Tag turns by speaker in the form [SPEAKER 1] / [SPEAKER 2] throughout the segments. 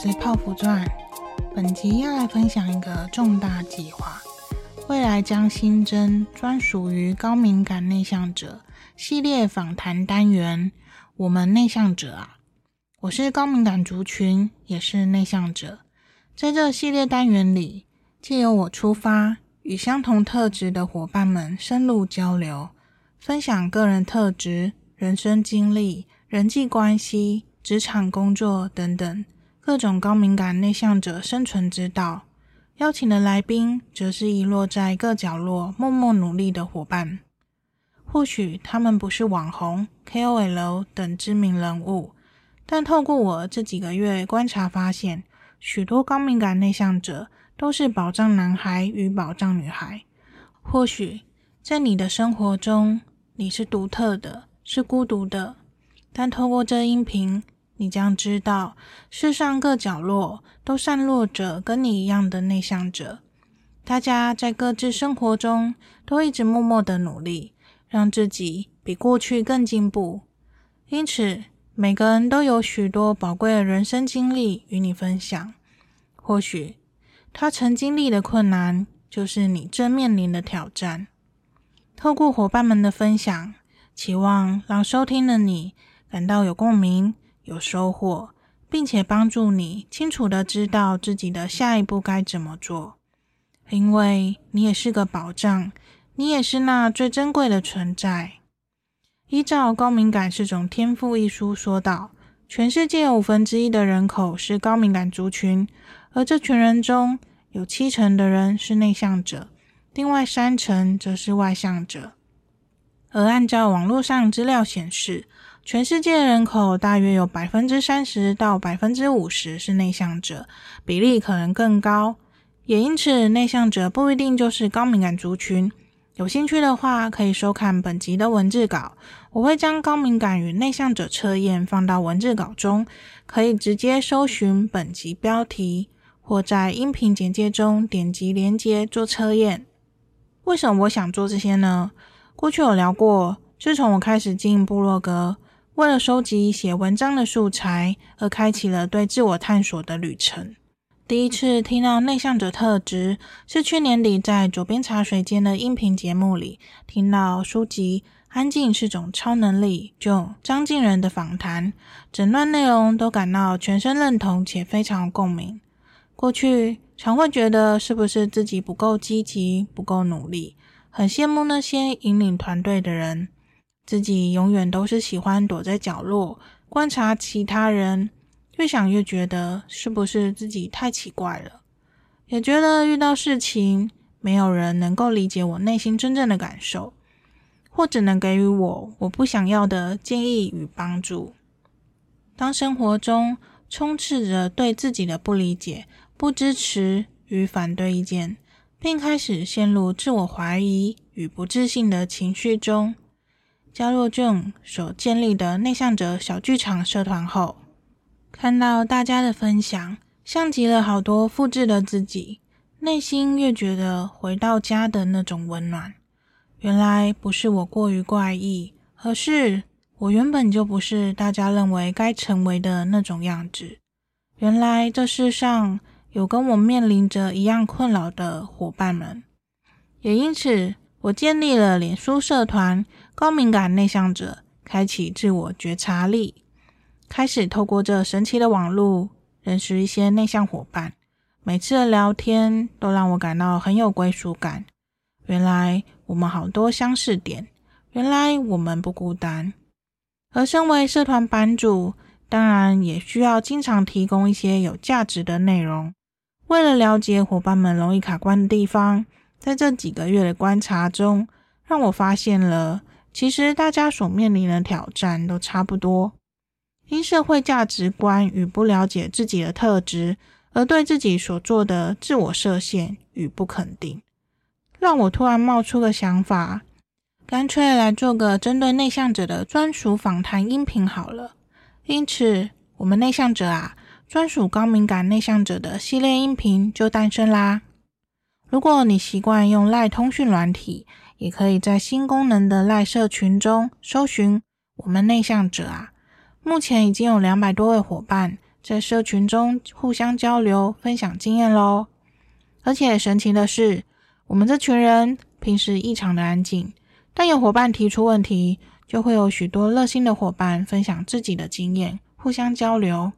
[SPEAKER 1] 是泡芙传。本集要来分享一个重大计划，未来将新增专属于高敏感内向者系列访谈单元。我们内向者啊，我是高敏感族群，也是内向者。在这系列单元里，借由我出发，与相同特质的伙伴们深入交流，分享个人特质、人生经历、人际关系。职场工作等等各种高敏感内向者生存之道，邀请的来宾则是遗落在各角落默默努力的伙伴。或许他们不是网红、KOL 等知名人物，但透过我这几个月观察发现，许多高敏感内向者都是宝藏男孩与宝藏女孩。或许在你的生活中，你是独特的，是孤独的，但透过这音频。你将知道，世上各角落都散落着跟你一样的内向者，大家在各自生活中都一直默默的努力，让自己比过去更进步。因此，每个人都有许多宝贵的人生经历与你分享。或许，他曾经历的困难，就是你正面临的挑战。透过伙伴们的分享，期望让收听的你感到有共鸣。有收获，并且帮助你清楚地知道自己的下一步该怎么做，因为你也是个宝藏，你也是那最珍贵的存在。依照《高敏感是种天赋》一书说道，全世界五分之一的人口是高敏感族群，而这群人中有七成的人是内向者，另外三成则是外向者。而按照网络上资料显示，全世界人口大约有百分之三十到百分之五十是内向者，比例可能更高。也因此，内向者不一定就是高敏感族群。有兴趣的话，可以收看本集的文字稿，我会将高敏感与内向者测验放到文字稿中，可以直接搜寻本集标题，或在音频简介中点击连接做测验。为什么我想做这些呢？过去有聊过，自从我开始经营部落格。为了收集写文章的素材，而开启了对自我探索的旅程。第一次听到内向者特质，是去年底在左边茶水间的音频节目里听到书籍《安静是种超能力》就张静仁的访谈，整段内容都感到全身认同且非常共鸣。过去常会觉得是不是自己不够积极、不够努力，很羡慕那些引领团队的人。自己永远都是喜欢躲在角落观察其他人，越想越觉得是不是自己太奇怪了，也觉得遇到事情没有人能够理解我内心真正的感受，或只能给予我我不想要的建议与帮助。当生活中充斥着对自己的不理解、不支持与反对意见，并开始陷入自我怀疑与不自信的情绪中。加入 Jun 所建立的内向者小剧场社团后，看到大家的分享，像极了好多复制的自己，内心越觉得回到家的那种温暖。原来不是我过于怪异，而是我原本就不是大家认为该成为的那种样子。原来这世上有跟我面临着一样困扰的伙伴们，也因此我建立了脸书社团。高敏感内向者开启自我觉察力，开始透过这神奇的网络认识一些内向伙伴。每次的聊天都让我感到很有归属感。原来我们好多相似点，原来我们不孤单。而身为社团版主，当然也需要经常提供一些有价值的内容。为了了解伙伴们容易卡关的地方，在这几个月的观察中，让我发现了。其实大家所面临的挑战都差不多，因社会价值观与不了解自己的特质，而对自己所做的自我设限与不肯定，让我突然冒出个想法，干脆来做个针对内向者的专属访谈音频好了。因此，我们内向者啊，专属高敏感内向者的系列音频就诞生啦。如果你习惯用赖通讯软体，也可以在新功能的赖社群中搜寻“我们内向者啊”。目前已经有两百多位伙伴在社群中互相交流、分享经验喽。而且神奇的是，我们这群人平时异常的安静，但有伙伴提出问题，就会有许多热心的伙伴分享自己的经验，互相交流，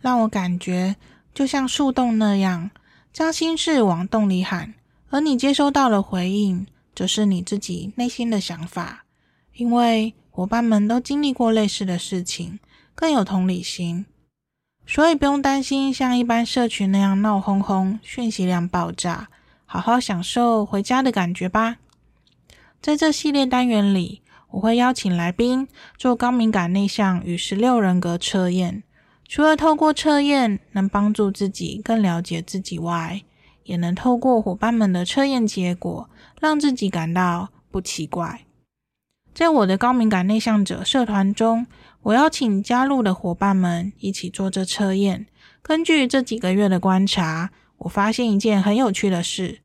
[SPEAKER 1] 让我感觉就像树洞那样，将心事往洞里喊，而你接收到的回应，则是你自己内心的想法。因为伙伴们都经历过类似的事情，更有同理心。所以不用担心像一般社群那样闹哄哄、讯息量爆炸，好好享受回家的感觉吧。在这系列单元里，我会邀请来宾做高敏感内向与十六人格测验。除了透过测验能帮助自己更了解自己外，也能透过伙伴们的测验结果，让自己感到不奇怪。在我的高敏感内向者社团中，我邀请加入的伙伴们一起做这测验。根据这几个月的观察，我发现一件很有趣的事：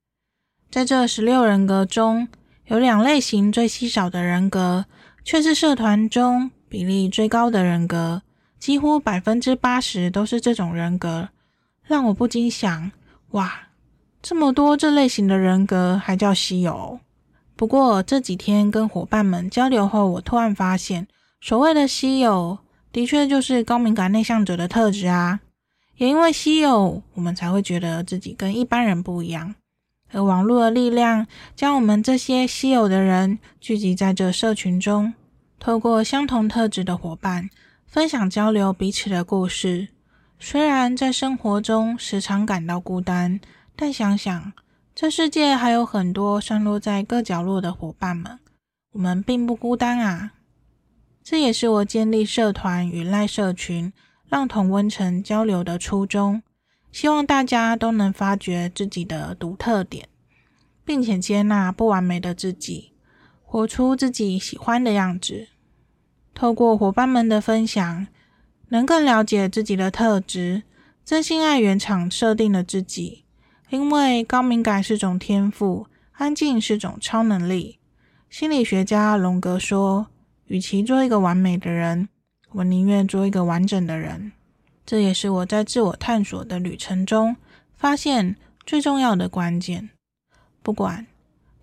[SPEAKER 1] 在这十六人格中，有两类型最稀少的人格，却是社团中比例最高的人格，几乎百分之八十都是这种人格，让我不禁想：哇，这么多这类型的人格还叫稀有？不过这几天跟伙伴们交流后，我突然发现，所谓的稀有，的确就是高敏感内向者的特质啊。也因为稀有，我们才会觉得自己跟一般人不一样。而网络的力量，将我们这些稀有的人聚集在这社群中，透过相同特质的伙伴，分享交流彼此的故事。虽然在生活中时常感到孤单，但想想，这世界还有很多散落在各角落的伙伴们，我们并不孤单啊！这也是我建立社团与赖社群，让同温层交流的初衷。希望大家都能发掘自己的独特点，并且接纳不完美的自己，活出自己喜欢的样子。透过伙伴们的分享，能更了解自己的特质，真心爱原厂设定的自己。因为高敏感是种天赋，安静是种超能力。心理学家荣格说：“与其做一个完美的人，我宁愿做一个完整的人。”这也是我在自我探索的旅程中发现最重要的关键。不管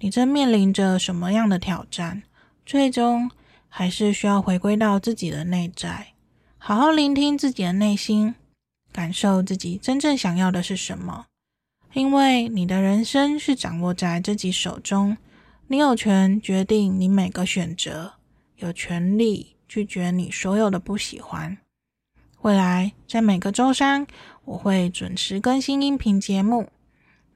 [SPEAKER 1] 你正面临着什么样的挑战，最终还是需要回归到自己的内在，好好聆听自己的内心，感受自己真正想要的是什么。因为你的人生是掌握在自己手中，你有权决定你每个选择，有权利拒绝你所有的不喜欢。未来在每个周三，我会准时更新音频节目。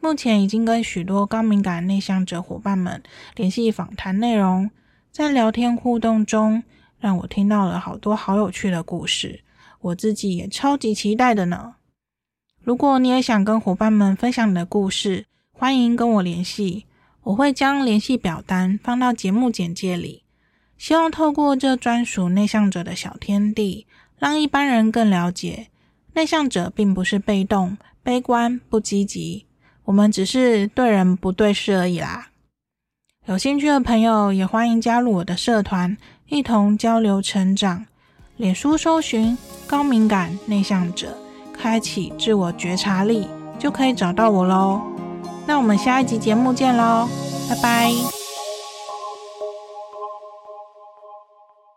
[SPEAKER 1] 目前已经跟许多高敏感内向者伙伴们联系访谈内容，在聊天互动中，让我听到了好多好有趣的故事，我自己也超级期待的呢。如果你也想跟伙伴们分享你的故事，欢迎跟我联系，我会将联系表单放到节目简介里。希望透过这专属内向者的小天地，让一般人更了解，内向者并不是被动、悲观、不积极，我们只是对人不对事而已啦。有兴趣的朋友也欢迎加入我的社团，一同交流成长。脸书搜寻高敏感内向者。开启自我觉察力，就可以找到我喽。那我们下一集节目见喽，拜拜。